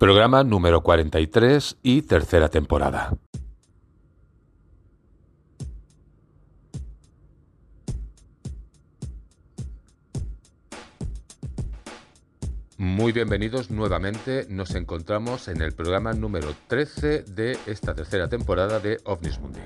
Programa número 43 y tercera temporada. Muy bienvenidos nuevamente. Nos encontramos en el programa número 13 de esta tercera temporada de OVNIS Mundi.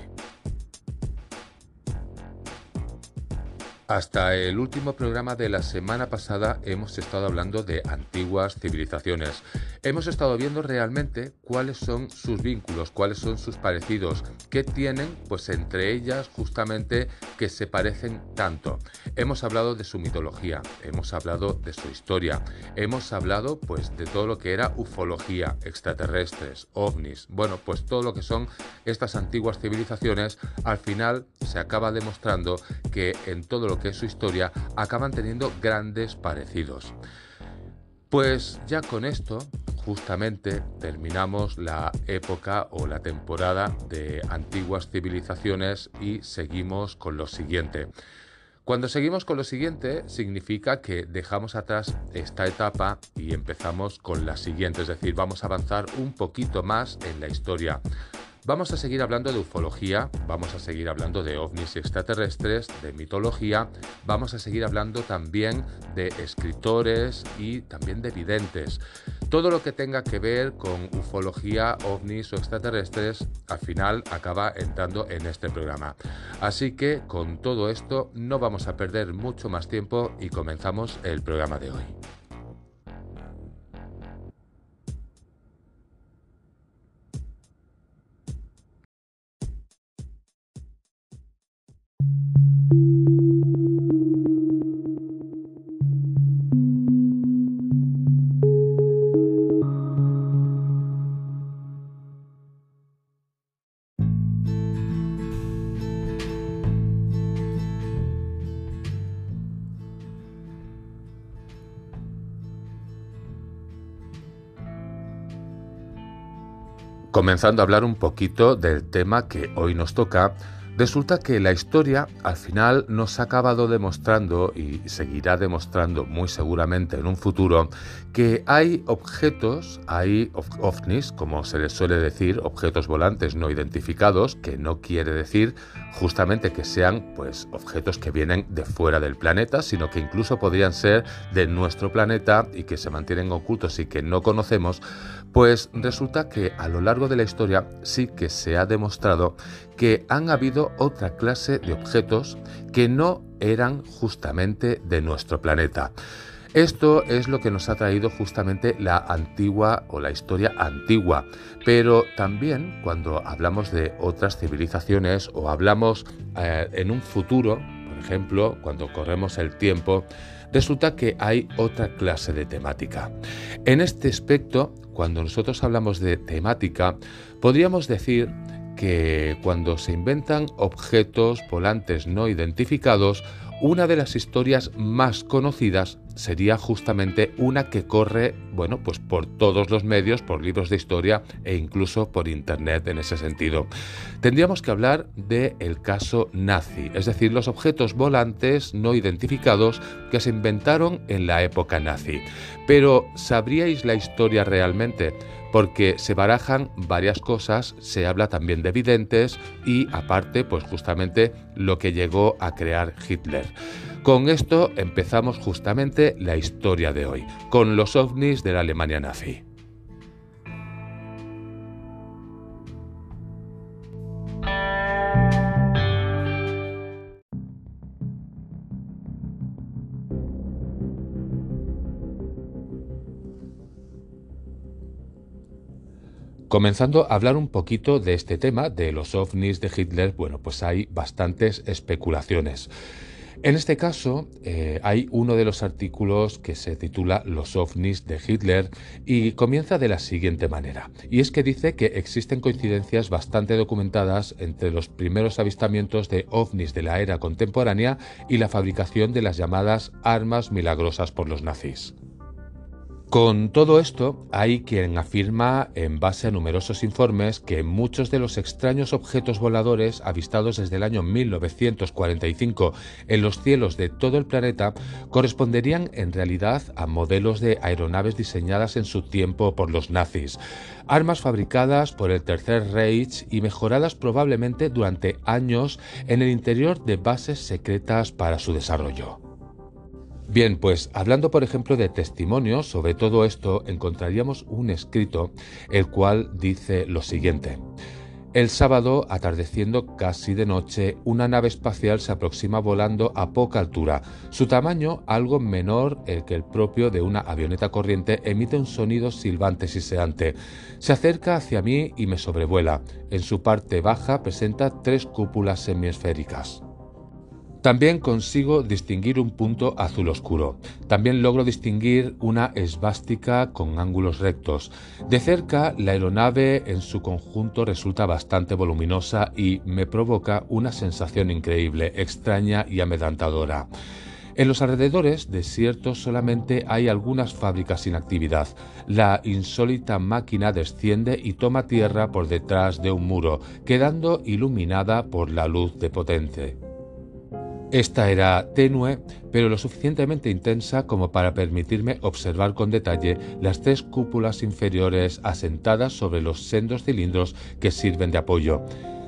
Hasta el último programa de la semana pasada hemos estado hablando de antiguas civilizaciones. Hemos estado viendo realmente cuáles son sus vínculos, cuáles son sus parecidos, qué tienen pues entre ellas justamente que se parecen tanto. Hemos hablado de su mitología, hemos hablado de su historia, hemos hablado pues de todo lo que era ufología, extraterrestres, ovnis, bueno, pues todo lo que son estas antiguas civilizaciones, al final se acaba demostrando que en todo lo que es su historia, acaban teniendo grandes parecidos. Pues ya con esto, justamente terminamos la época o la temporada de antiguas civilizaciones y seguimos con lo siguiente. Cuando seguimos con lo siguiente, significa que dejamos atrás esta etapa y empezamos con la siguiente, es decir, vamos a avanzar un poquito más en la historia. Vamos a seguir hablando de ufología, vamos a seguir hablando de ovnis extraterrestres, de mitología, vamos a seguir hablando también de escritores y también de videntes. Todo lo que tenga que ver con ufología, ovnis o extraterrestres, al final acaba entrando en este programa. Así que con todo esto no vamos a perder mucho más tiempo y comenzamos el programa de hoy. Comenzando a hablar un poquito del tema que hoy nos toca, resulta que la historia al final nos ha acabado demostrando y seguirá demostrando muy seguramente en un futuro que hay objetos, hay ovnis, como se les suele decir, objetos volantes no identificados, que no quiere decir justamente que sean pues objetos que vienen de fuera del planeta, sino que incluso podrían ser de nuestro planeta y que se mantienen ocultos y que no conocemos, pues resulta que a lo largo de la historia sí que se ha demostrado que han habido otra clase de objetos que no eran justamente de nuestro planeta. Esto es lo que nos ha traído justamente la antigua o la historia antigua, pero también cuando hablamos de otras civilizaciones o hablamos eh, en un futuro, por ejemplo, cuando corremos el tiempo, resulta que hay otra clase de temática. En este aspecto, cuando nosotros hablamos de temática, podríamos decir que cuando se inventan objetos volantes no identificados, una de las historias más conocidas sería justamente una que corre, bueno, pues por todos los medios, por libros de historia e incluso por internet en ese sentido. Tendríamos que hablar del el caso nazi, es decir, los objetos volantes no identificados que se inventaron en la época nazi. Pero ¿sabríais la historia realmente? Porque se barajan varias cosas, se habla también de videntes y aparte, pues justamente lo que llegó a crear Hitler. Con esto empezamos justamente la historia de hoy, con los ovnis de la Alemania nazi. Comenzando a hablar un poquito de este tema, de los ovnis de Hitler, bueno, pues hay bastantes especulaciones. En este caso, eh, hay uno de los artículos que se titula Los ovnis de Hitler y comienza de la siguiente manera. Y es que dice que existen coincidencias bastante documentadas entre los primeros avistamientos de ovnis de la era contemporánea y la fabricación de las llamadas armas milagrosas por los nazis. Con todo esto, hay quien afirma, en base a numerosos informes, que muchos de los extraños objetos voladores avistados desde el año 1945 en los cielos de todo el planeta corresponderían en realidad a modelos de aeronaves diseñadas en su tiempo por los nazis, armas fabricadas por el Tercer Reich y mejoradas probablemente durante años en el interior de bases secretas para su desarrollo. Bien, pues hablando por ejemplo de testimonios sobre todo esto, encontraríamos un escrito el cual dice lo siguiente. El sábado, atardeciendo casi de noche, una nave espacial se aproxima volando a poca altura. Su tamaño, algo menor el que el propio de una avioneta corriente, emite un sonido silbante siseante. Se acerca hacia mí y me sobrevuela. En su parte baja presenta tres cúpulas semiesféricas. También consigo distinguir un punto azul oscuro. También logro distinguir una esvástica con ángulos rectos. De cerca, la aeronave en su conjunto resulta bastante voluminosa y me provoca una sensación increíble, extraña y amedrentadora. En los alrededores desiertos solamente hay algunas fábricas sin actividad. La insólita máquina desciende y toma tierra por detrás de un muro, quedando iluminada por la luz de potente. Esta era tenue, pero lo suficientemente intensa como para permitirme observar con detalle las tres cúpulas inferiores asentadas sobre los sendos cilindros que sirven de apoyo.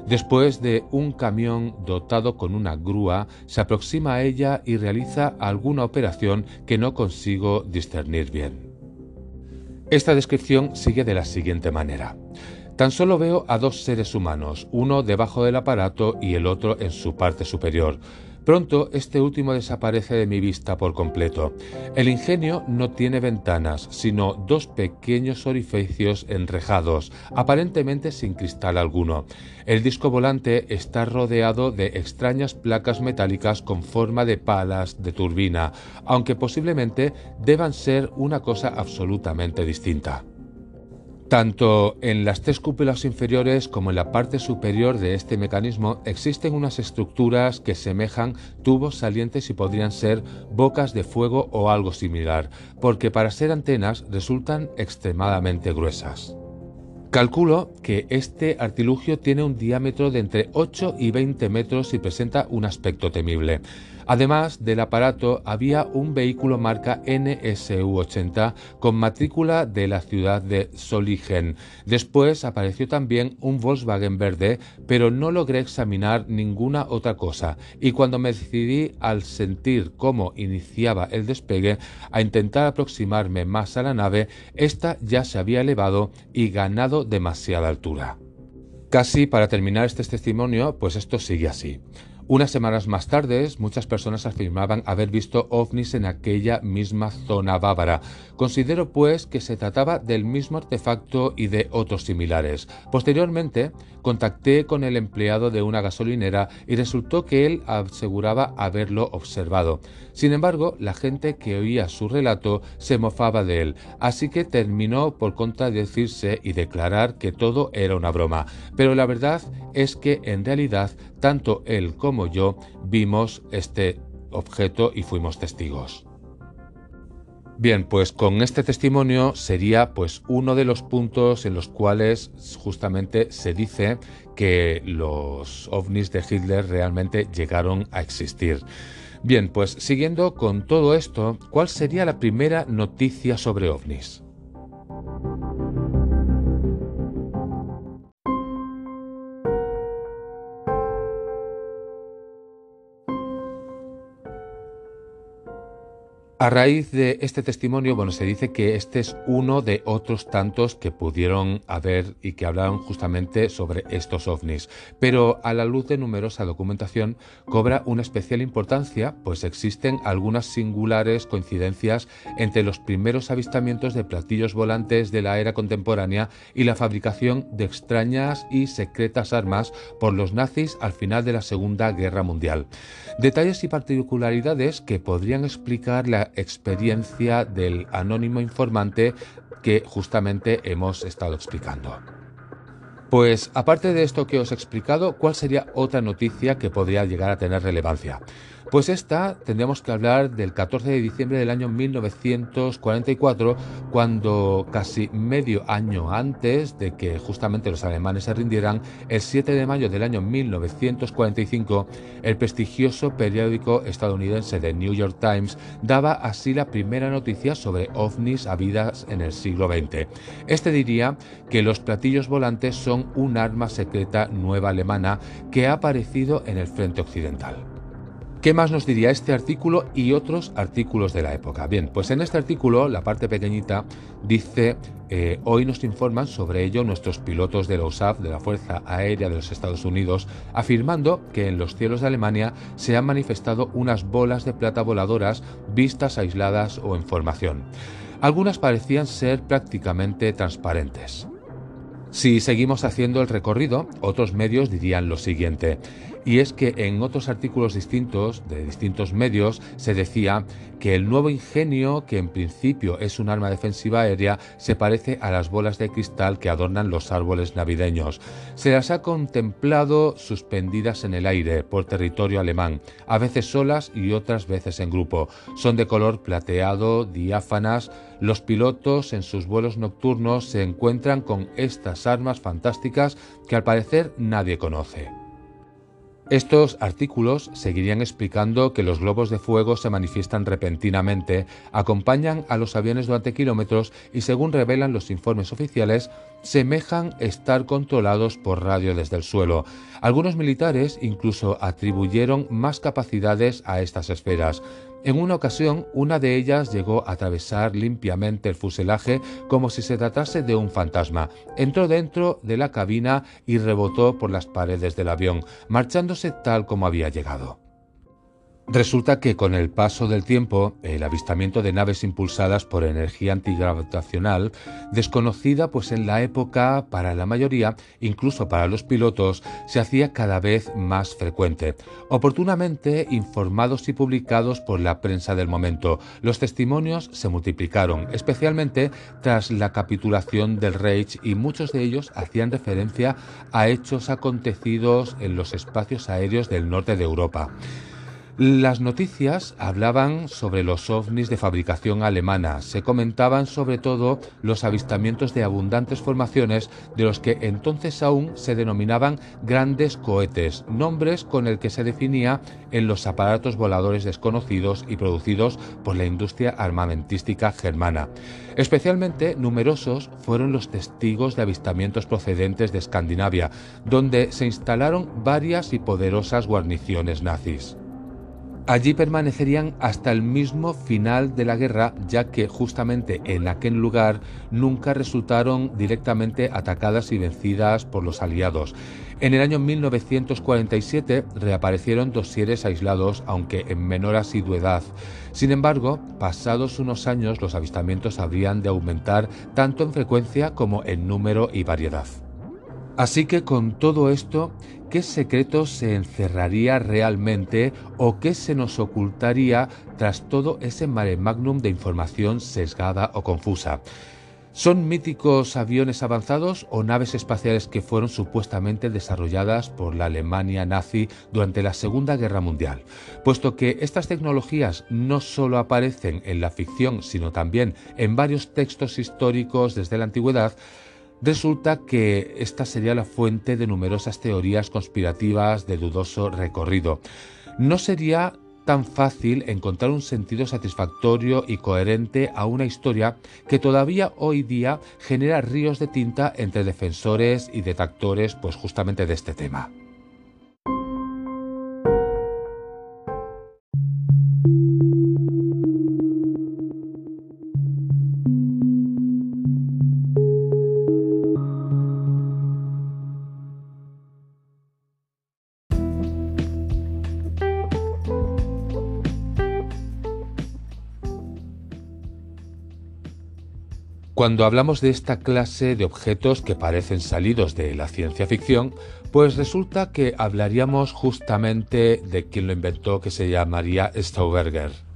Después de un camión dotado con una grúa, se aproxima a ella y realiza alguna operación que no consigo discernir bien. Esta descripción sigue de la siguiente manera. Tan solo veo a dos seres humanos, uno debajo del aparato y el otro en su parte superior. Pronto este último desaparece de mi vista por completo. El ingenio no tiene ventanas, sino dos pequeños orificios enrejados, aparentemente sin cristal alguno. El disco volante está rodeado de extrañas placas metálicas con forma de palas de turbina, aunque posiblemente deban ser una cosa absolutamente distinta. Tanto en las tres cúpulas inferiores como en la parte superior de este mecanismo existen unas estructuras que semejan tubos salientes y podrían ser bocas de fuego o algo similar, porque para ser antenas resultan extremadamente gruesas. Calculo que este artilugio tiene un diámetro de entre 8 y 20 metros y presenta un aspecto temible. Además del aparato había un vehículo marca NSU-80 con matrícula de la ciudad de Soligen. Después apareció también un Volkswagen verde, pero no logré examinar ninguna otra cosa y cuando me decidí al sentir cómo iniciaba el despegue a intentar aproximarme más a la nave, esta ya se había elevado y ganado demasiada altura. Casi para terminar este testimonio, pues esto sigue así. Unas semanas más tarde, muchas personas afirmaban haber visto ovnis en aquella misma zona bávara. Considero pues que se trataba del mismo artefacto y de otros similares. Posteriormente, contacté con el empleado de una gasolinera y resultó que él aseguraba haberlo observado. Sin embargo, la gente que oía su relato se mofaba de él, así que terminó por contradecirse y declarar que todo era una broma. Pero la verdad es que en realidad tanto él como yo vimos este objeto y fuimos testigos. Bien, pues con este testimonio sería pues uno de los puntos en los cuales justamente se dice que los ovnis de Hitler realmente llegaron a existir. Bien, pues siguiendo con todo esto, ¿cuál sería la primera noticia sobre ovnis? A raíz de este testimonio, bueno, se dice que este es uno de otros tantos que pudieron haber y que hablaron justamente sobre estos ovnis, pero a la luz de numerosa documentación cobra una especial importancia, pues existen algunas singulares coincidencias entre los primeros avistamientos de platillos volantes de la era contemporánea y la fabricación de extrañas y secretas armas por los nazis al final de la Segunda Guerra Mundial. Detalles y particularidades que podrían explicar la experiencia del anónimo informante que justamente hemos estado explicando. Pues aparte de esto que os he explicado, ¿cuál sería otra noticia que podría llegar a tener relevancia? Pues esta tendríamos que hablar del 14 de diciembre del año 1944, cuando casi medio año antes de que justamente los alemanes se rindieran, el 7 de mayo del año 1945, el prestigioso periódico estadounidense The New York Times daba así la primera noticia sobre ovnis habidas en el siglo XX. Este diría que los platillos volantes son un arma secreta nueva alemana que ha aparecido en el frente occidental. ¿Qué más nos diría este artículo y otros artículos de la época? Bien, pues en este artículo, la parte pequeñita, dice, eh, hoy nos informan sobre ello nuestros pilotos de la USAF, de la Fuerza Aérea de los Estados Unidos, afirmando que en los cielos de Alemania se han manifestado unas bolas de plata voladoras vistas aisladas o en formación. Algunas parecían ser prácticamente transparentes. Si seguimos haciendo el recorrido, otros medios dirían lo siguiente, y es que en otros artículos distintos, de distintos medios, se decía que el nuevo ingenio, que en principio es un arma defensiva aérea, se parece a las bolas de cristal que adornan los árboles navideños. Se las ha contemplado suspendidas en el aire por territorio alemán, a veces solas y otras veces en grupo. Son de color plateado, diáfanas. Los pilotos en sus vuelos nocturnos se encuentran con estas armas fantásticas que al parecer nadie conoce. Estos artículos seguirían explicando que los globos de fuego se manifiestan repentinamente, acompañan a los aviones durante kilómetros y según revelan los informes oficiales, semejan estar controlados por radio desde el suelo. Algunos militares incluso atribuyeron más capacidades a estas esferas. En una ocasión, una de ellas llegó a atravesar limpiamente el fuselaje como si se tratase de un fantasma. Entró dentro de la cabina y rebotó por las paredes del avión, marchándose tal como había llegado. Resulta que con el paso del tiempo, el avistamiento de naves impulsadas por energía antigravitacional, desconocida pues en la época para la mayoría, incluso para los pilotos, se hacía cada vez más frecuente. Oportunamente informados y publicados por la prensa del momento, los testimonios se multiplicaron, especialmente tras la capitulación del Reich y muchos de ellos hacían referencia a hechos acontecidos en los espacios aéreos del norte de Europa. Las noticias hablaban sobre los ovnis de fabricación alemana, se comentaban sobre todo los avistamientos de abundantes formaciones de los que entonces aún se denominaban grandes cohetes, nombres con el que se definía en los aparatos voladores desconocidos y producidos por la industria armamentística germana. Especialmente numerosos fueron los testigos de avistamientos procedentes de Escandinavia, donde se instalaron varias y poderosas guarniciones nazis. Allí permanecerían hasta el mismo final de la guerra, ya que justamente en aquel lugar nunca resultaron directamente atacadas y vencidas por los aliados. En el año 1947 reaparecieron dosieres aislados, aunque en menor asiduidad. Sin embargo, pasados unos años los avistamientos habrían de aumentar tanto en frecuencia como en número y variedad. Así que con todo esto, ¿qué secreto se encerraría realmente o qué se nos ocultaría tras todo ese mare magnum de información sesgada o confusa? ¿Son míticos aviones avanzados o naves espaciales que fueron supuestamente desarrolladas por la Alemania nazi durante la Segunda Guerra Mundial? Puesto que estas tecnologías no solo aparecen en la ficción, sino también en varios textos históricos desde la antigüedad, Resulta que esta sería la fuente de numerosas teorías conspirativas de dudoso recorrido. No sería tan fácil encontrar un sentido satisfactorio y coherente a una historia que todavía hoy día genera ríos de tinta entre defensores y detractores pues justamente de este tema. Cuando hablamos de esta clase de objetos que parecen salidos de la ciencia ficción, pues resulta que hablaríamos justamente de quien lo inventó, que se llamaría Stauberger.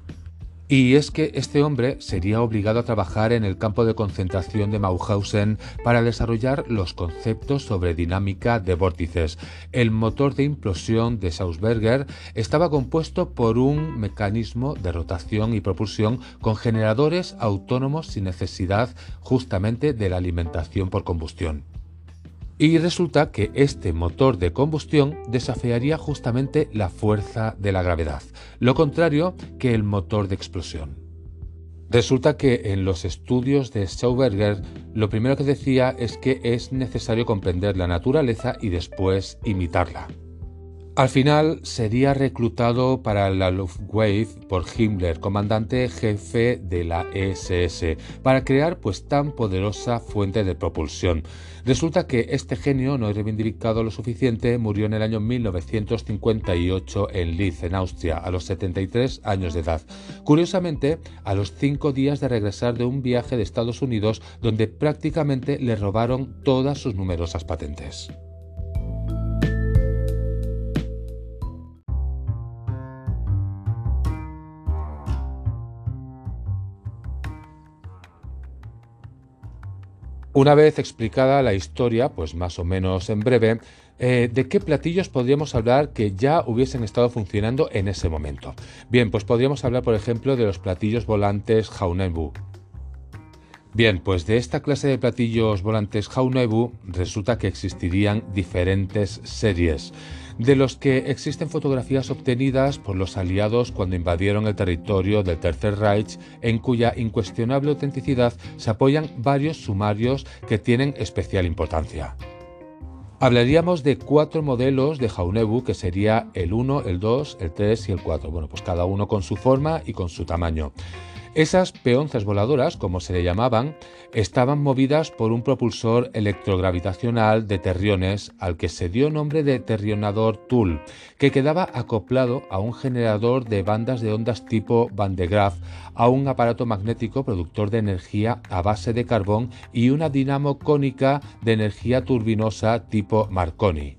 Y es que este hombre sería obligado a trabajar en el campo de concentración de Mauthausen para desarrollar los conceptos sobre dinámica de vórtices. El motor de implosión de Sausberger estaba compuesto por un mecanismo de rotación y propulsión con generadores autónomos sin necesidad justamente de la alimentación por combustión. Y resulta que este motor de combustión desafiaría justamente la fuerza de la gravedad, lo contrario que el motor de explosión. Resulta que en los estudios de Schauberger lo primero que decía es que es necesario comprender la naturaleza y después imitarla. Al final sería reclutado para la Luftwaffe por Himmler, comandante jefe de la SS, para crear pues tan poderosa fuente de propulsión. Resulta que este genio no reivindicado lo suficiente, murió en el año 1958 en Linz, en Austria, a los 73 años de edad. Curiosamente, a los cinco días de regresar de un viaje de Estados Unidos donde prácticamente le robaron todas sus numerosas patentes. Una vez explicada la historia, pues más o menos en breve, eh, ¿de qué platillos podríamos hablar que ya hubiesen estado funcionando en ese momento? Bien, pues podríamos hablar, por ejemplo, de los platillos volantes Jaunebu. Bien, pues de esta clase de platillos volantes Jaunebu resulta que existirían diferentes series de los que existen fotografías obtenidas por los aliados cuando invadieron el territorio del Tercer Reich, en cuya incuestionable autenticidad se apoyan varios sumarios que tienen especial importancia. Hablaríamos de cuatro modelos de Jaunebu, que sería el 1, el 2, el 3 y el 4. Bueno, pues cada uno con su forma y con su tamaño. Esas peonzas voladoras, como se le llamaban, estaban movidas por un propulsor electrogravitacional de terriones al que se dio nombre de terrionador Tool, que quedaba acoplado a un generador de bandas de ondas tipo Van de Graaff, a un aparato magnético productor de energía a base de carbón y una dinamo cónica de energía turbinosa tipo Marconi.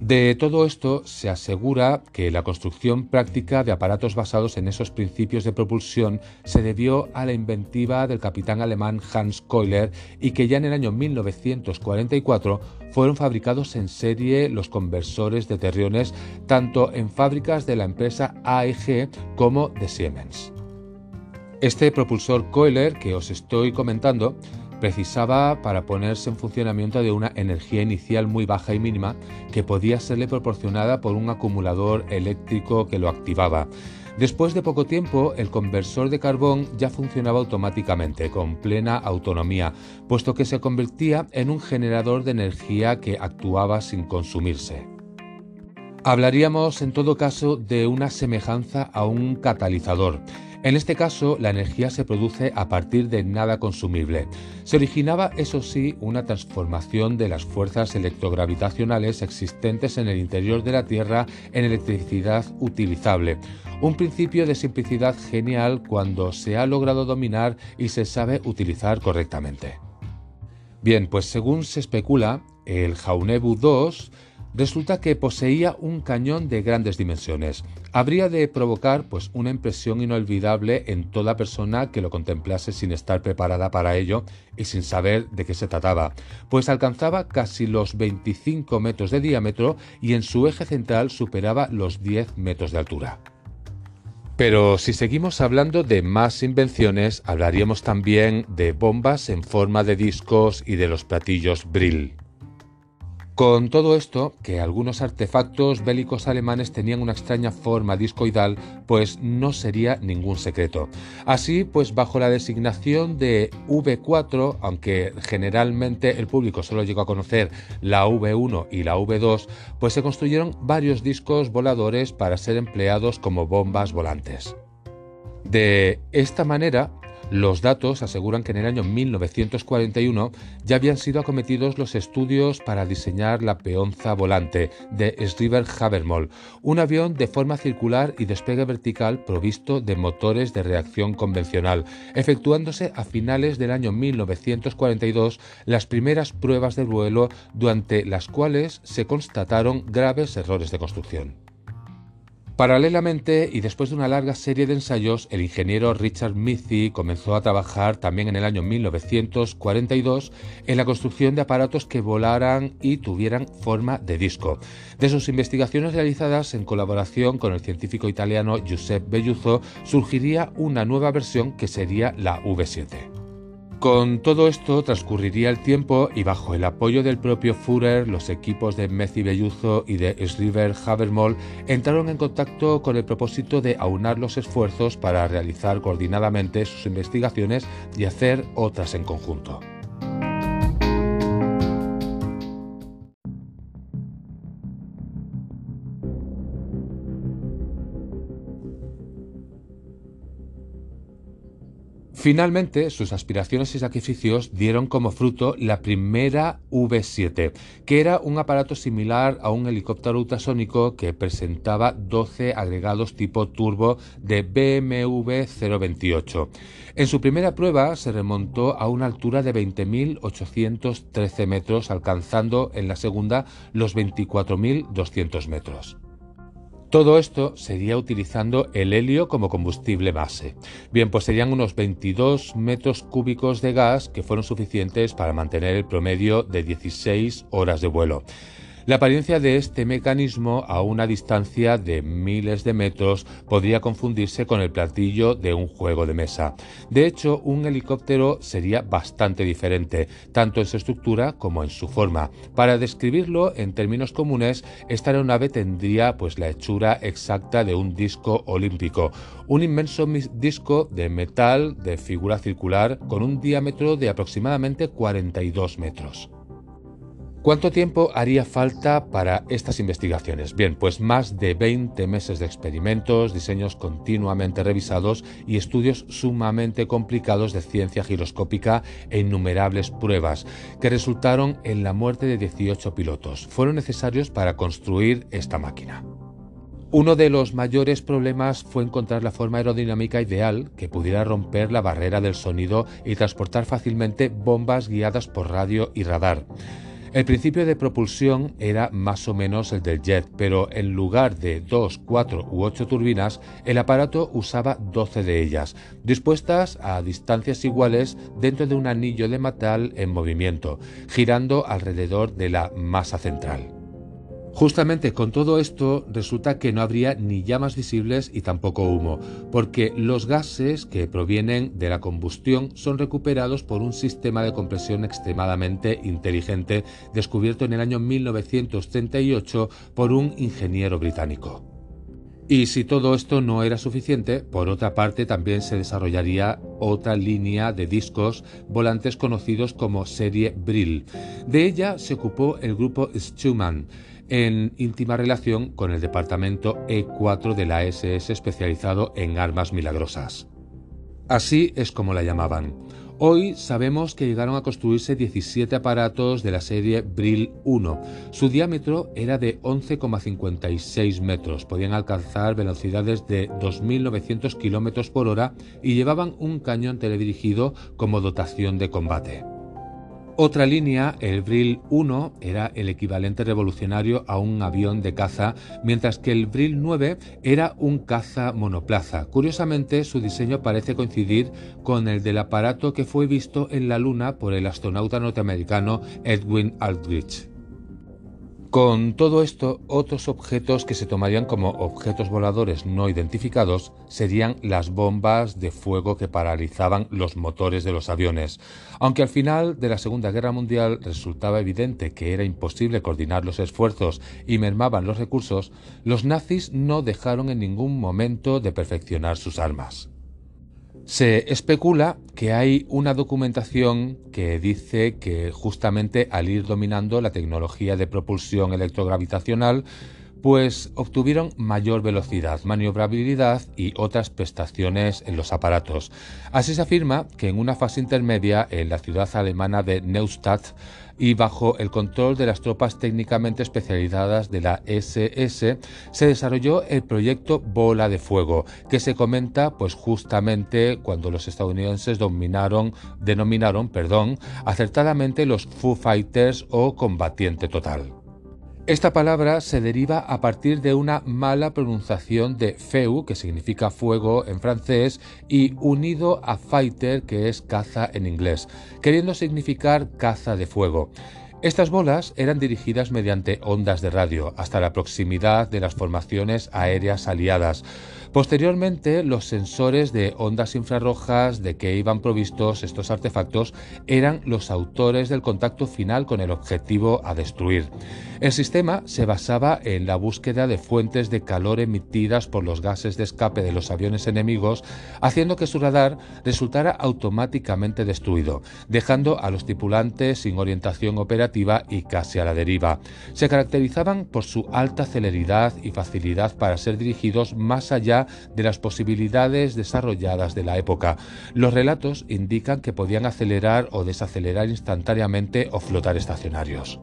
De todo esto se asegura que la construcción práctica de aparatos basados en esos principios de propulsión se debió a la inventiva del capitán alemán Hans Keuler y que ya en el año 1944 fueron fabricados en serie los conversores de terriones tanto en fábricas de la empresa AEG como de Siemens. Este propulsor Keuler que os estoy comentando precisaba para ponerse en funcionamiento de una energía inicial muy baja y mínima que podía serle proporcionada por un acumulador eléctrico que lo activaba. Después de poco tiempo, el conversor de carbón ya funcionaba automáticamente, con plena autonomía, puesto que se convertía en un generador de energía que actuaba sin consumirse. Hablaríamos en todo caso de una semejanza a un catalizador, en este caso, la energía se produce a partir de nada consumible. Se originaba, eso sí, una transformación de las fuerzas electrogravitacionales existentes en el interior de la Tierra en electricidad utilizable. Un principio de simplicidad genial cuando se ha logrado dominar y se sabe utilizar correctamente. Bien, pues según se especula, el Jaunebu 2 Resulta que poseía un cañón de grandes dimensiones. Habría de provocar pues una impresión inolvidable en toda persona que lo contemplase sin estar preparada para ello y sin saber de qué se trataba, pues alcanzaba casi los 25 metros de diámetro y en su eje central superaba los 10 metros de altura. Pero si seguimos hablando de más invenciones, hablaríamos también de bombas en forma de discos y de los platillos Brill. Con todo esto, que algunos artefactos bélicos alemanes tenían una extraña forma discoidal, pues no sería ningún secreto. Así, pues bajo la designación de V4, aunque generalmente el público solo llegó a conocer la V1 y la V2, pues se construyeron varios discos voladores para ser empleados como bombas volantes. De esta manera, los datos aseguran que en el año 1941 ya habían sido acometidos los estudios para diseñar la peonza volante de Schreiber Habermoll, un avión de forma circular y despegue vertical provisto de motores de reacción convencional, efectuándose a finales del año 1942 las primeras pruebas de vuelo durante las cuales se constataron graves errores de construcción. Paralelamente, y después de una larga serie de ensayos, el ingeniero Richard Mithy comenzó a trabajar también en el año 1942 en la construcción de aparatos que volaran y tuvieran forma de disco. De sus investigaciones realizadas en colaboración con el científico italiano Giuseppe Belluzzo, surgiría una nueva versión que sería la V7. Con todo esto transcurriría el tiempo y bajo el apoyo del propio Führer, los equipos de Messi Belluzo y de Schreiber Habermoll entraron en contacto con el propósito de aunar los esfuerzos para realizar coordinadamente sus investigaciones y hacer otras en conjunto. Finalmente, sus aspiraciones y sacrificios dieron como fruto la primera V7, que era un aparato similar a un helicóptero ultrasónico que presentaba 12 agregados tipo turbo de BMW 028. En su primera prueba se remontó a una altura de 20.813 metros, alcanzando en la segunda los 24.200 metros. Todo esto sería utilizando el helio como combustible base. Bien, pues serían unos 22 metros cúbicos de gas que fueron suficientes para mantener el promedio de 16 horas de vuelo. La apariencia de este mecanismo a una distancia de miles de metros podría confundirse con el platillo de un juego de mesa. De hecho, un helicóptero sería bastante diferente, tanto en su estructura como en su forma. Para describirlo en términos comunes, esta aeronave tendría pues la hechura exacta de un disco olímpico, un inmenso disco de metal de figura circular con un diámetro de aproximadamente 42 metros. ¿Cuánto tiempo haría falta para estas investigaciones? Bien, pues más de 20 meses de experimentos, diseños continuamente revisados y estudios sumamente complicados de ciencia giroscópica e innumerables pruebas que resultaron en la muerte de 18 pilotos. Fueron necesarios para construir esta máquina. Uno de los mayores problemas fue encontrar la forma aerodinámica ideal que pudiera romper la barrera del sonido y transportar fácilmente bombas guiadas por radio y radar. El principio de propulsión era más o menos el del jet, pero en lugar de 2, 4 u 8 turbinas, el aparato usaba 12 de ellas, dispuestas a distancias iguales dentro de un anillo de metal en movimiento, girando alrededor de la masa central. Justamente con todo esto resulta que no habría ni llamas visibles y tampoco humo, porque los gases que provienen de la combustión son recuperados por un sistema de compresión extremadamente inteligente descubierto en el año 1938 por un ingeniero británico. Y si todo esto no era suficiente, por otra parte también se desarrollaría otra línea de discos volantes conocidos como serie Brill. De ella se ocupó el grupo Schumann en íntima relación con el departamento E4 de la SS especializado en armas milagrosas. Así es como la llamaban. Hoy sabemos que llegaron a construirse 17 aparatos de la serie Brill 1. Su diámetro era de 11,56 metros, podían alcanzar velocidades de 2.900 km por hora y llevaban un cañón teledirigido como dotación de combate. Otra línea, el Brill 1, era el equivalente revolucionario a un avión de caza, mientras que el Brill 9 era un caza monoplaza. Curiosamente, su diseño parece coincidir con el del aparato que fue visto en la Luna por el astronauta norteamericano Edwin Aldrich. Con todo esto, otros objetos que se tomarían como objetos voladores no identificados serían las bombas de fuego que paralizaban los motores de los aviones. Aunque al final de la Segunda Guerra Mundial resultaba evidente que era imposible coordinar los esfuerzos y mermaban los recursos, los nazis no dejaron en ningún momento de perfeccionar sus armas. Se especula que hay una documentación que dice que justamente al ir dominando la tecnología de propulsión electrogravitacional, pues obtuvieron mayor velocidad, maniobrabilidad y otras prestaciones en los aparatos. Así se afirma que en una fase intermedia en la ciudad alemana de Neustadt y bajo el control de las tropas técnicamente especializadas de la SS se desarrolló el proyecto Bola de Fuego, que se comenta pues justamente cuando los estadounidenses dominaron, denominaron perdón, acertadamente los Foo Fighters o combatiente total. Esta palabra se deriva a partir de una mala pronunciación de feu, que significa fuego en francés, y unido a fighter, que es caza en inglés, queriendo significar caza de fuego. Estas bolas eran dirigidas mediante ondas de radio hasta la proximidad de las formaciones aéreas aliadas. Posteriormente, los sensores de ondas infrarrojas de que iban provistos estos artefactos eran los autores del contacto final con el objetivo a destruir. El sistema se basaba en la búsqueda de fuentes de calor emitidas por los gases de escape de los aviones enemigos, haciendo que su radar resultara automáticamente destruido, dejando a los tripulantes sin orientación operativa y casi a la deriva. Se caracterizaban por su alta celeridad y facilidad para ser dirigidos más allá de las posibilidades desarrolladas de la época. Los relatos indican que podían acelerar o desacelerar instantáneamente o flotar estacionarios.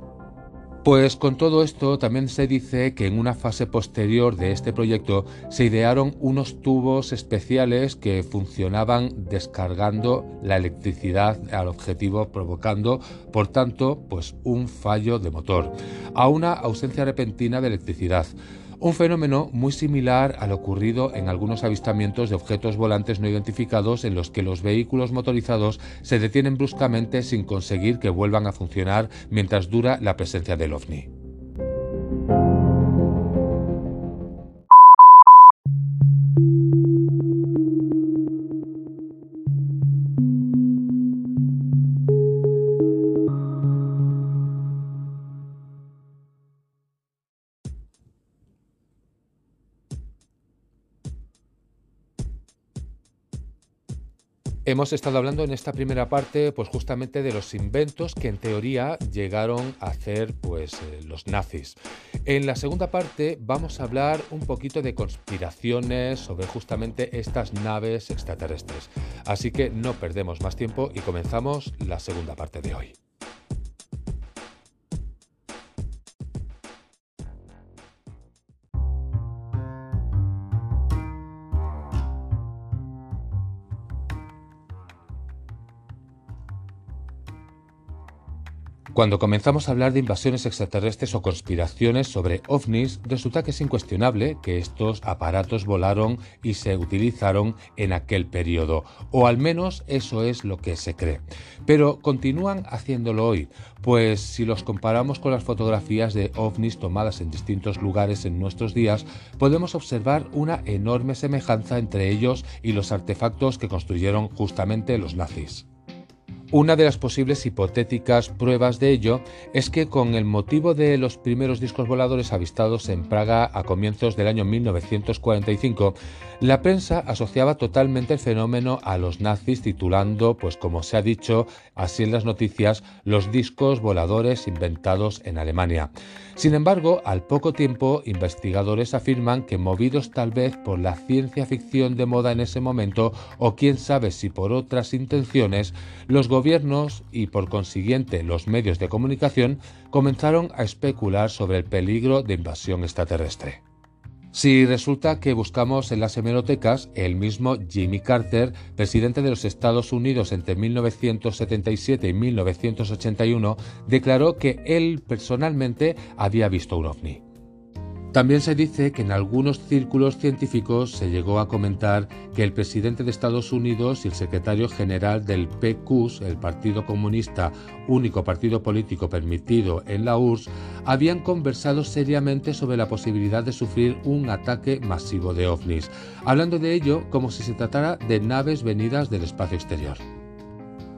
Pues con todo esto también se dice que en una fase posterior de este proyecto se idearon unos tubos especiales que funcionaban descargando la electricidad al objetivo provocando por tanto pues un fallo de motor a una ausencia repentina de electricidad un fenómeno muy similar al ocurrido en algunos avistamientos de objetos volantes no identificados en los que los vehículos motorizados se detienen bruscamente sin conseguir que vuelvan a funcionar mientras dura la presencia del ovni. Hemos estado hablando en esta primera parte, pues justamente de los inventos que en teoría llegaron a hacer pues eh, los nazis. En la segunda parte vamos a hablar un poquito de conspiraciones sobre justamente estas naves extraterrestres. Así que no perdemos más tiempo y comenzamos la segunda parte de hoy. Cuando comenzamos a hablar de invasiones extraterrestres o conspiraciones sobre ovnis, resulta que es incuestionable que estos aparatos volaron y se utilizaron en aquel periodo, o al menos eso es lo que se cree. Pero continúan haciéndolo hoy, pues si los comparamos con las fotografías de ovnis tomadas en distintos lugares en nuestros días, podemos observar una enorme semejanza entre ellos y los artefactos que construyeron justamente los nazis. Una de las posibles hipotéticas pruebas de ello es que con el motivo de los primeros discos voladores avistados en Praga a comienzos del año 1945, la prensa asociaba totalmente el fenómeno a los nazis titulando, pues como se ha dicho así en las noticias, los discos voladores inventados en Alemania. Sin embargo, al poco tiempo, investigadores afirman que movidos tal vez por la ciencia ficción de moda en ese momento, o quién sabe si por otras intenciones, los gobiernos y por consiguiente los medios de comunicación comenzaron a especular sobre el peligro de invasión extraterrestre. Si resulta que buscamos en las hemerotecas, el mismo Jimmy Carter, presidente de los Estados Unidos entre 1977 y 1981, declaró que él personalmente había visto un ovni. También se dice que en algunos círculos científicos se llegó a comentar que el presidente de Estados Unidos y el secretario general del PQS, el Partido Comunista, único partido político permitido en la URSS, habían conversado seriamente sobre la posibilidad de sufrir un ataque masivo de ovnis, hablando de ello como si se tratara de naves venidas del espacio exterior.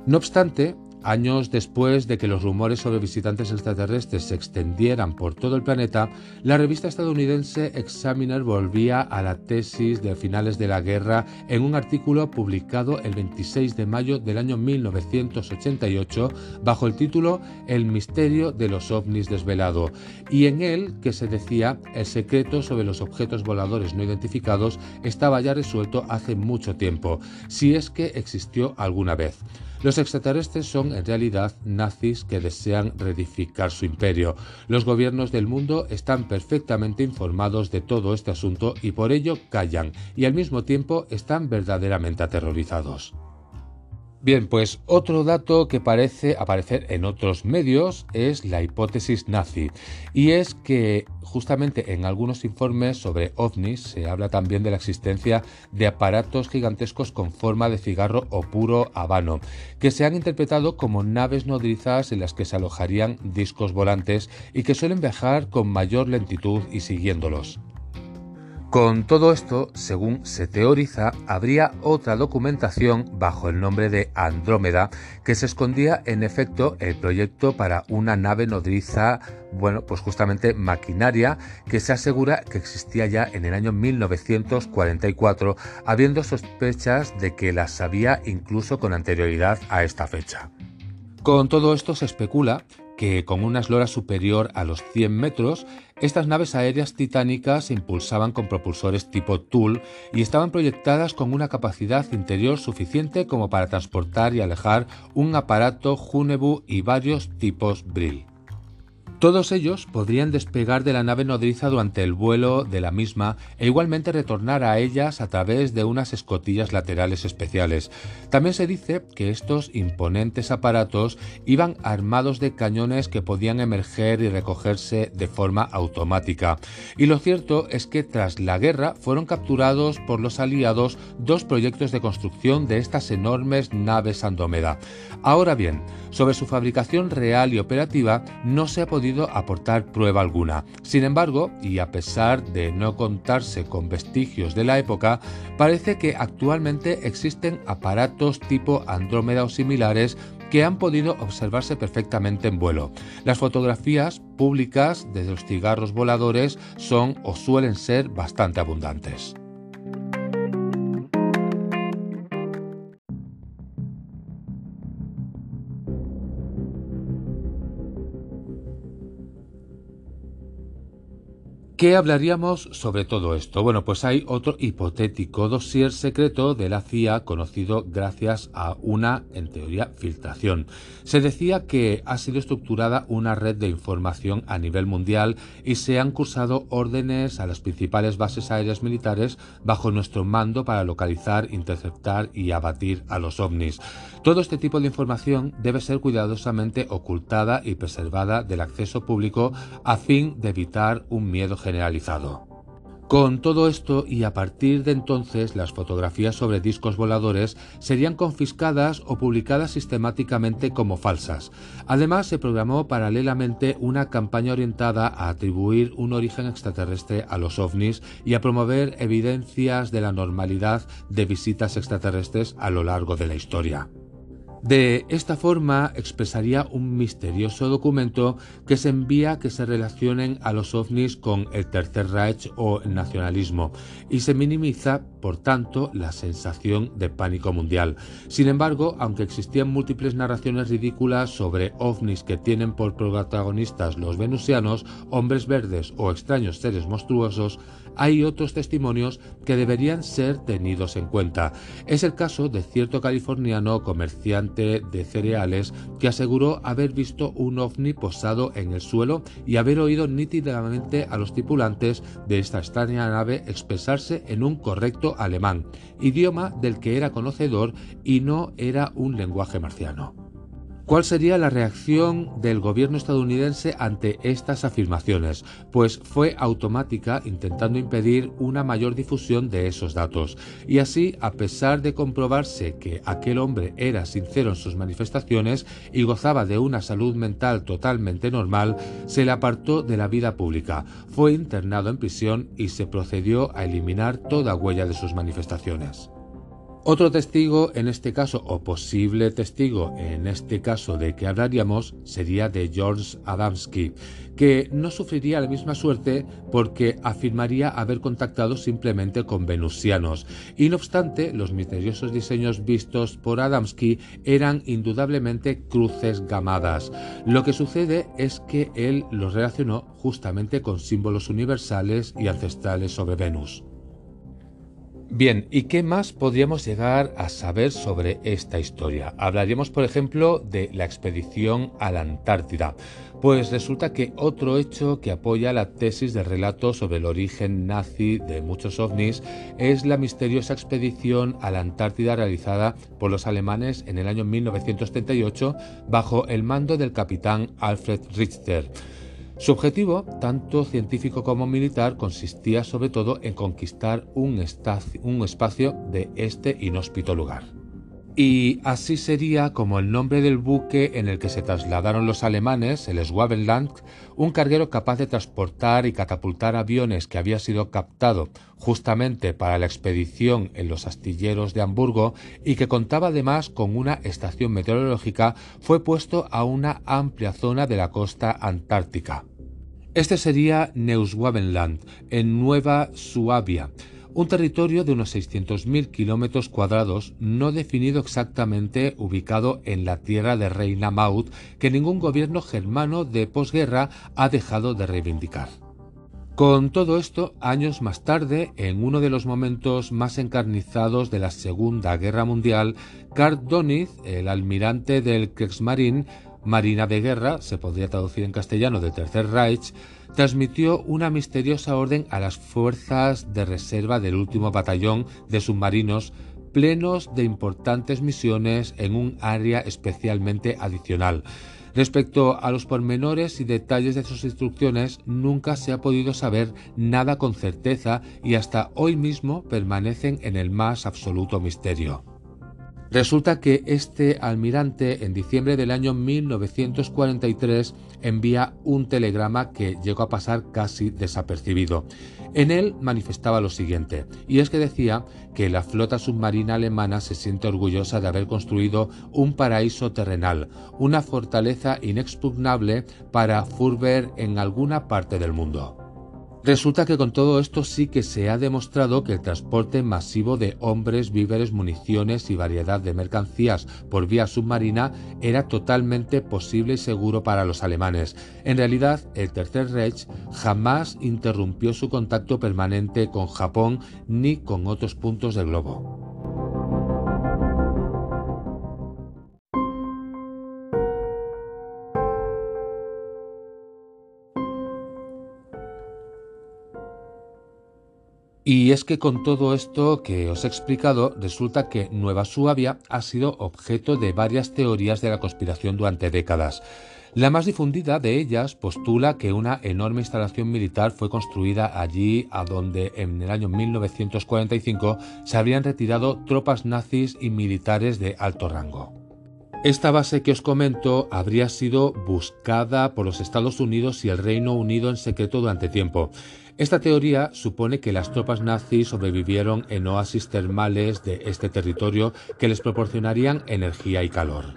No obstante, Años después de que los rumores sobre visitantes extraterrestres se extendieran por todo el planeta, la revista estadounidense Examiner volvía a la tesis de finales de la guerra en un artículo publicado el 26 de mayo del año 1988 bajo el título El misterio de los ovnis desvelado, y en él que se decía el secreto sobre los objetos voladores no identificados estaba ya resuelto hace mucho tiempo, si es que existió alguna vez. Los extraterrestres son en realidad nazis que desean reedificar su imperio. Los gobiernos del mundo están perfectamente informados de todo este asunto y por ello callan y al mismo tiempo están verdaderamente aterrorizados. Bien, pues otro dato que parece aparecer en otros medios es la hipótesis nazi, y es que justamente en algunos informes sobre ovnis se habla también de la existencia de aparatos gigantescos con forma de cigarro o puro habano, que se han interpretado como naves nodrizas en las que se alojarían discos volantes y que suelen viajar con mayor lentitud y siguiéndolos. Con todo esto, según se teoriza, habría otra documentación bajo el nombre de Andrómeda que se escondía en efecto el proyecto para una nave nodriza, bueno, pues justamente maquinaria que se asegura que existía ya en el año 1944, habiendo sospechas de que las había incluso con anterioridad a esta fecha. Con todo esto se especula que con una eslora superior a los 100 metros, estas naves aéreas titánicas se impulsaban con propulsores tipo Tool y estaban proyectadas con una capacidad interior suficiente como para transportar y alejar un aparato Hunebu y varios tipos Brill. Todos ellos podrían despegar de la nave nodriza durante el vuelo de la misma e igualmente retornar a ellas a través de unas escotillas laterales especiales. También se dice que estos imponentes aparatos iban armados de cañones que podían emerger y recogerse de forma automática. Y lo cierto es que tras la guerra fueron capturados por los aliados dos proyectos de construcción de estas enormes naves Andrómeda. Ahora bien, sobre su fabricación real y operativa no se ha podido aportar prueba alguna. Sin embargo, y a pesar de no contarse con vestigios de la época, parece que actualmente existen aparatos tipo Andrómeda o similares que han podido observarse perfectamente en vuelo. Las fotografías públicas de los cigarros voladores son o suelen ser bastante abundantes. ¿Qué hablaríamos sobre todo esto? Bueno, pues hay otro hipotético dossier secreto de la CIA conocido gracias a una, en teoría, filtración. Se decía que ha sido estructurada una red de información a nivel mundial y se han cursado órdenes a las principales bases aéreas militares bajo nuestro mando para localizar, interceptar y abatir a los ovnis. Todo este tipo de información debe ser cuidadosamente ocultada y preservada del acceso público a fin de evitar un miedo generalizado. Con todo esto y a partir de entonces las fotografías sobre discos voladores serían confiscadas o publicadas sistemáticamente como falsas. Además se programó paralelamente una campaña orientada a atribuir un origen extraterrestre a los ovnis y a promover evidencias de la normalidad de visitas extraterrestres a lo largo de la historia. De esta forma expresaría un misterioso documento que se envía que se relacionen a los ovnis con el Tercer Reich o el nacionalismo y se minimiza, por tanto, la sensación de pánico mundial. Sin embargo, aunque existían múltiples narraciones ridículas sobre ovnis que tienen por protagonistas los venusianos, hombres verdes o extraños seres monstruosos, hay otros testimonios que deberían ser tenidos en cuenta. Es el caso de cierto californiano comerciante de cereales que aseguró haber visto un ovni posado en el suelo y haber oído nítidamente a los tripulantes de esta extraña nave expresarse en un correcto alemán, idioma del que era conocedor y no era un lenguaje marciano. ¿Cuál sería la reacción del gobierno estadounidense ante estas afirmaciones? Pues fue automática intentando impedir una mayor difusión de esos datos. Y así, a pesar de comprobarse que aquel hombre era sincero en sus manifestaciones y gozaba de una salud mental totalmente normal, se le apartó de la vida pública, fue internado en prisión y se procedió a eliminar toda huella de sus manifestaciones. Otro testigo, en este caso, o posible testigo, en este caso de que hablaríamos, sería de George Adamski, que no sufriría la misma suerte porque afirmaría haber contactado simplemente con venusianos. Y no obstante, los misteriosos diseños vistos por Adamski eran indudablemente cruces gamadas. Lo que sucede es que él los relacionó justamente con símbolos universales y ancestrales sobre Venus. Bien, ¿y qué más podríamos llegar a saber sobre esta historia? Hablaríamos, por ejemplo, de la expedición a la Antártida. Pues resulta que otro hecho que apoya la tesis del relato sobre el origen nazi de muchos ovnis es la misteriosa expedición a la Antártida realizada por los alemanes en el año 1938 bajo el mando del capitán Alfred Richter. Su objetivo, tanto científico como militar, consistía sobre todo en conquistar un, espacio de este inhóspito lugar. Y así sería como el nombre del buque en el que se trasladaron los alemanes, el Schwabenland, un carguero capaz de transportar y catapultar aviones que había sido captado justamente para la expedición en los astilleros de Hamburgo y que contaba además con una estación meteorológica, fue puesto a una amplia zona de la costa antártica. Este sería Neuschwabenland, en Nueva Suabia, un territorio de unos 600.000 kilómetros cuadrados no definido exactamente ubicado en la tierra de Reina Maud que ningún gobierno germano de posguerra ha dejado de reivindicar. Con todo esto, años más tarde, en uno de los momentos más encarnizados de la Segunda Guerra Mundial, Karl Dönitz, el almirante del Kriegsmarine, Marina de Guerra, se podría traducir en castellano del Tercer Reich, transmitió una misteriosa orden a las fuerzas de reserva del último batallón de submarinos plenos de importantes misiones en un área especialmente adicional. Respecto a los pormenores y detalles de sus instrucciones, nunca se ha podido saber nada con certeza y hasta hoy mismo permanecen en el más absoluto misterio. Resulta que este almirante en diciembre del año 1943 envía un telegrama que llegó a pasar casi desapercibido. En él manifestaba lo siguiente, y es que decía que la flota submarina alemana se siente orgullosa de haber construido un paraíso terrenal, una fortaleza inexpugnable para Furber en alguna parte del mundo. Resulta que con todo esto sí que se ha demostrado que el transporte masivo de hombres, víveres, municiones y variedad de mercancías por vía submarina era totalmente posible y seguro para los alemanes. En realidad, el Tercer Reich jamás interrumpió su contacto permanente con Japón ni con otros puntos del globo. Y es que con todo esto que os he explicado, resulta que Nueva Suabia ha sido objeto de varias teorías de la conspiración durante décadas. La más difundida de ellas postula que una enorme instalación militar fue construida allí a donde en el año 1945 se habrían retirado tropas nazis y militares de alto rango. Esta base que os comento habría sido buscada por los Estados Unidos y el Reino Unido en secreto durante tiempo. Esta teoría supone que las tropas nazis sobrevivieron en oasis termales de este territorio que les proporcionarían energía y calor.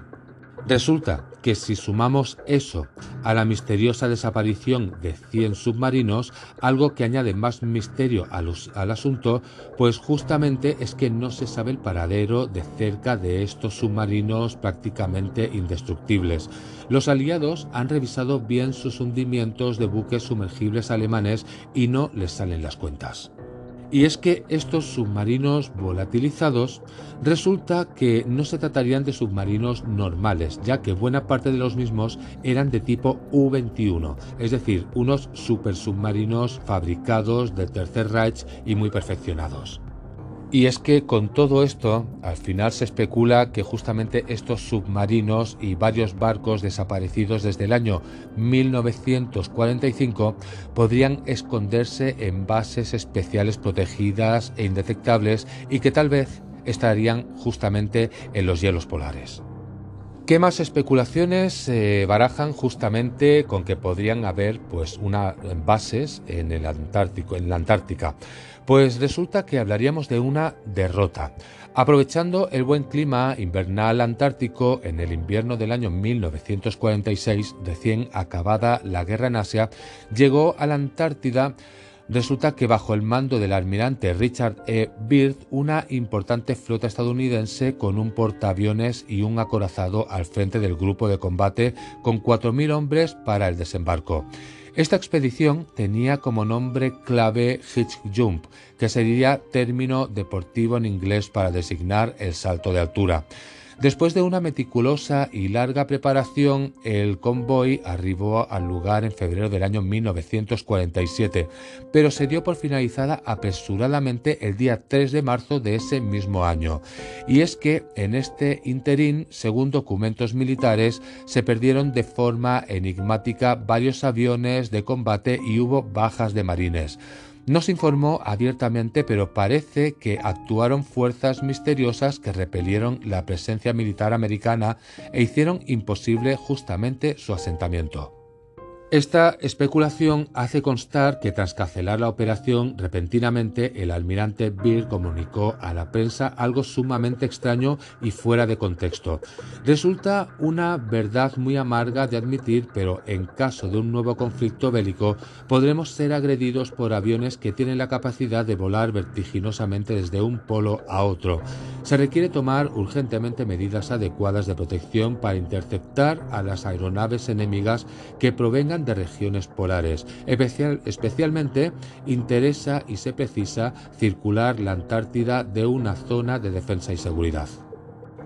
Resulta que si sumamos eso a la misteriosa desaparición de 100 submarinos, algo que añade más misterio al, asunto, pues justamente es que no se sabe el paradero de cerca de estos submarinos prácticamente indestructibles. Los aliados han revisado bien sus hundimientos de buques sumergibles alemanes y no les salen las cuentas. Y es que estos submarinos volatilizados resulta que no se tratarían de submarinos normales, ya que buena parte de los mismos eran de tipo U-21, es decir, unos supersubmarinos fabricados del Tercer Reich y muy perfeccionados. Y es que con todo esto, al final se especula que justamente estos submarinos y varios barcos desaparecidos desde el año 1945 podrían esconderse en bases especiales protegidas e indetectables y que tal vez estarían justamente en los hielos polares. ¿Qué más especulaciones se barajan justamente con que podrían haber pues una bases en el Antártico, en la Antártica? Pues resulta que hablaríamos de una derrota. Aprovechando el buen clima invernal antártico en el invierno del año 1946, recién acabada la guerra en Asia, llegó a la Antártida Resulta que bajo el mando del almirante Richard E. Byrd, una importante flota estadounidense con un portaaviones y un acorazado al frente del grupo de combate con 4.000 hombres para el desembarco. Esta expedición tenía como nombre clave Hitch Jump, que sería término deportivo en inglés para designar el salto de altura. Después de una meticulosa y larga preparación, el convoy arribó al lugar en febrero del año 1947, pero se dio por finalizada apresuradamente el día 3 de marzo de ese mismo año. Y es que en este interín, según documentos militares, se perdieron de forma enigmática varios aviones de combate y hubo bajas de marines. No se informó abiertamente, pero parece que actuaron fuerzas misteriosas que repelieron la presencia militar americana e hicieron imposible justamente su asentamiento. Esta especulación hace constar que tras cancelar la operación, repentinamente el almirante Beer comunicó a la prensa algo sumamente extraño y fuera de contexto. Resulta una verdad muy amarga de admitir, pero en caso de un nuevo conflicto bélico podremos ser agredidos por aviones que tienen la capacidad de volar vertiginosamente desde un polo a otro. Se requiere tomar urgentemente medidas adecuadas de protección para interceptar a las aeronaves enemigas que provengan de regiones polares. especialmente interesa y se precisa circular la Antártida de una zona de defensa y seguridad.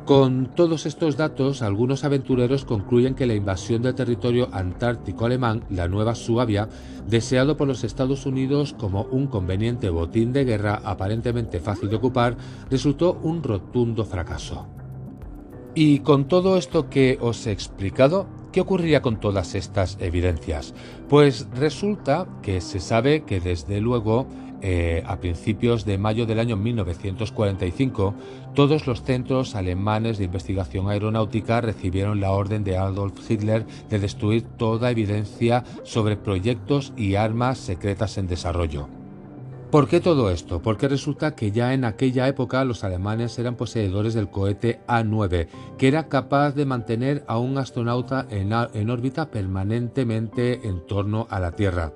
Con todos estos datos, algunos aventureros concluyen que la invasión del territorio antártico alemán, la Nueva Suabia, deseado por los Estados Unidos como un conveniente botín de guerra aparentemente fácil de ocupar, resultó un rotundo fracaso. Y con todo esto que os he explicado, ¿Qué ocurriría con todas estas evidencias? Pues resulta que se sabe que desde luego eh, a principios de mayo del año 1945, todos los centros alemanes de investigación aeronáutica recibieron la orden de Adolf Hitler de destruir toda evidencia sobre proyectos y armas secretas en desarrollo. ¿Por qué todo esto? Porque resulta que ya en aquella época los alemanes eran poseedores del cohete A9, que era capaz de mantener a un astronauta en, órbita permanentemente en torno a la Tierra.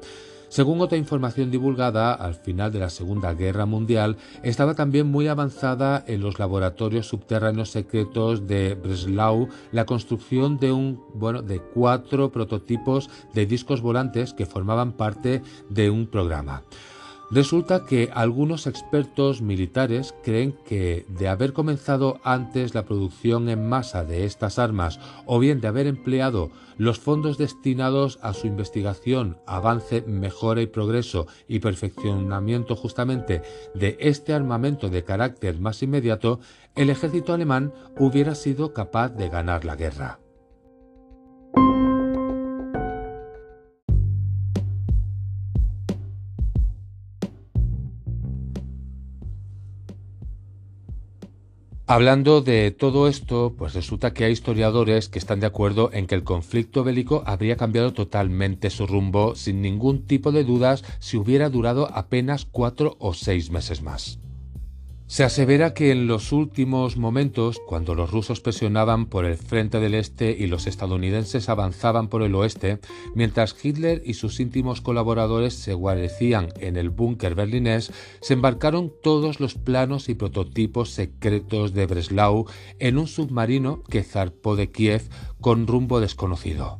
Según otra información divulgada, al final de la Segunda Guerra Mundial, estaba también muy avanzada en los laboratorios subterráneos secretos de Breslau la construcción de cuatro prototipos de discos volantes que formaban parte de un programa. Resulta que algunos expertos militares creen que de haber comenzado antes la producción en masa de estas armas o bien de haber empleado los fondos destinados a su investigación, avance, mejora y progreso y perfeccionamiento justamente de este armamento de carácter más inmediato, el ejército alemán hubiera sido capaz de ganar la guerra. Hablando de todo esto, pues resulta que hay historiadores que están de acuerdo en que el conflicto bélico habría cambiado totalmente su rumbo sin ningún tipo de dudas si hubiera durado apenas cuatro o seis meses más. Se asevera que en los últimos momentos, cuando los rusos presionaban por el frente del este y los estadounidenses avanzaban por el oeste, mientras Hitler y sus íntimos colaboradores se guarecían en el búnker berlinés, se embarcaron todos los planos y prototipos secretos de Breslau en un submarino que zarpó de Kiev con rumbo desconocido.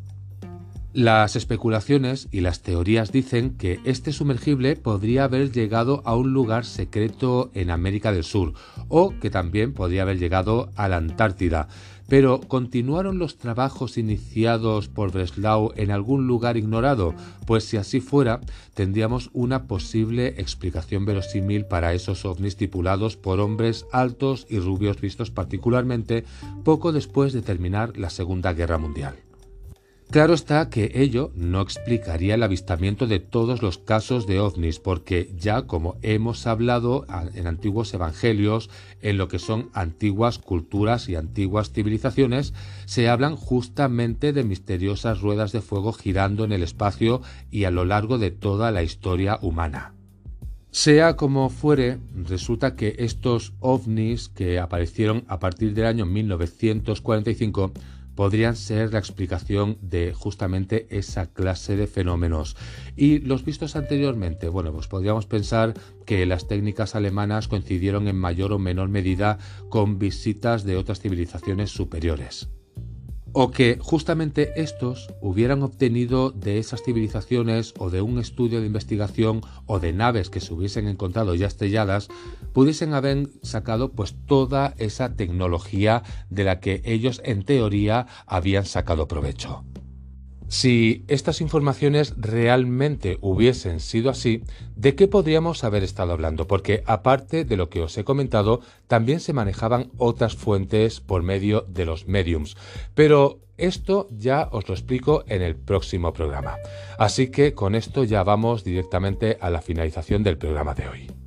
Las especulaciones y las teorías dicen que este sumergible podría haber llegado a un lugar secreto en América del Sur o que también podría haber llegado a la Antártida. Pero ¿continuaron los trabajos iniciados por Breslau en algún lugar ignorado? Pues si así fuera, tendríamos una posible explicación verosímil para esos ovnis tripulados por hombres altos y rubios vistos particularmente poco después de terminar la Segunda Guerra Mundial. Claro está que ello no explicaría el avistamiento de todos los casos de ovnis, porque ya como hemos hablado en antiguos evangelios, en lo que son antiguas culturas y antiguas civilizaciones, se hablan justamente de misteriosas ruedas de fuego girando en el espacio y a lo largo de toda la historia humana. Sea como fuere, resulta que estos ovnis que aparecieron a partir del año 1945 podrían ser la explicación de justamente esa clase de fenómenos. Y los vistos anteriormente, bueno, pues podríamos pensar que las técnicas alemanas coincidieron en mayor o menor medida con visitas de otras civilizaciones superiores. O que justamente estos hubieran obtenido de esas civilizaciones o de un estudio de investigación o de naves que se hubiesen encontrado ya estrelladas, pudiesen haber sacado pues toda esa tecnología de la que ellos en teoría habían sacado provecho. Si estas informaciones realmente hubiesen sido así, ¿de qué podríamos haber estado hablando? Porque aparte de lo que os he comentado, también se manejaban otras fuentes por medio de los mediums. Pero esto ya os lo explico en el próximo programa. Así que con esto ya vamos directamente a la finalización del programa de hoy.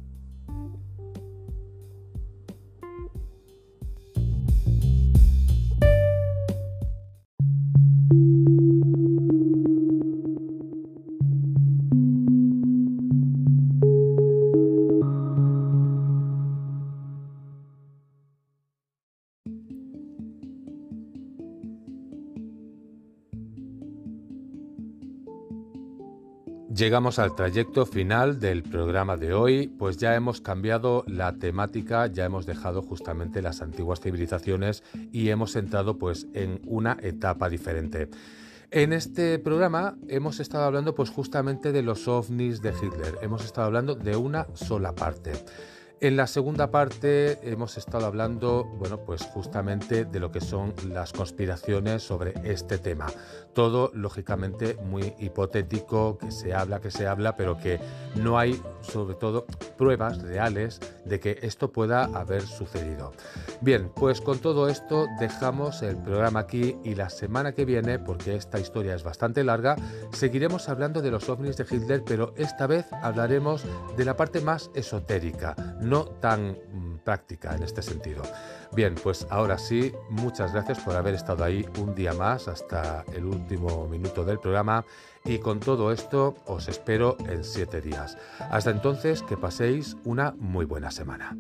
Llegamos al trayecto final del programa de hoy, pues ya hemos cambiado la temática, ya hemos dejado justamente las antiguas civilizaciones y hemos entrado pues en una etapa diferente. En este programa hemos estado hablando pues justamente de los ovnis de Hitler, hemos estado hablando de una sola parte. En la segunda parte hemos estado hablando, bueno, pues justamente de lo que son las conspiraciones sobre este tema. Todo, lógicamente, muy hipotético, que se habla, que se habla, pero que no hay, sobre todo, pruebas reales de que esto pueda haber sucedido. Bien, pues con todo esto dejamos el programa aquí y la semana que viene, porque esta historia es bastante larga, seguiremos hablando de los ovnis de Hitler, pero esta vez hablaremos de la parte más esotérica tan mm, práctica en este sentido. Bien, pues ahora sí, muchas gracias por haber estado ahí un día más hasta el último minuto del programa y con todo esto os espero en siete días. Hasta entonces, que paséis una muy buena semana.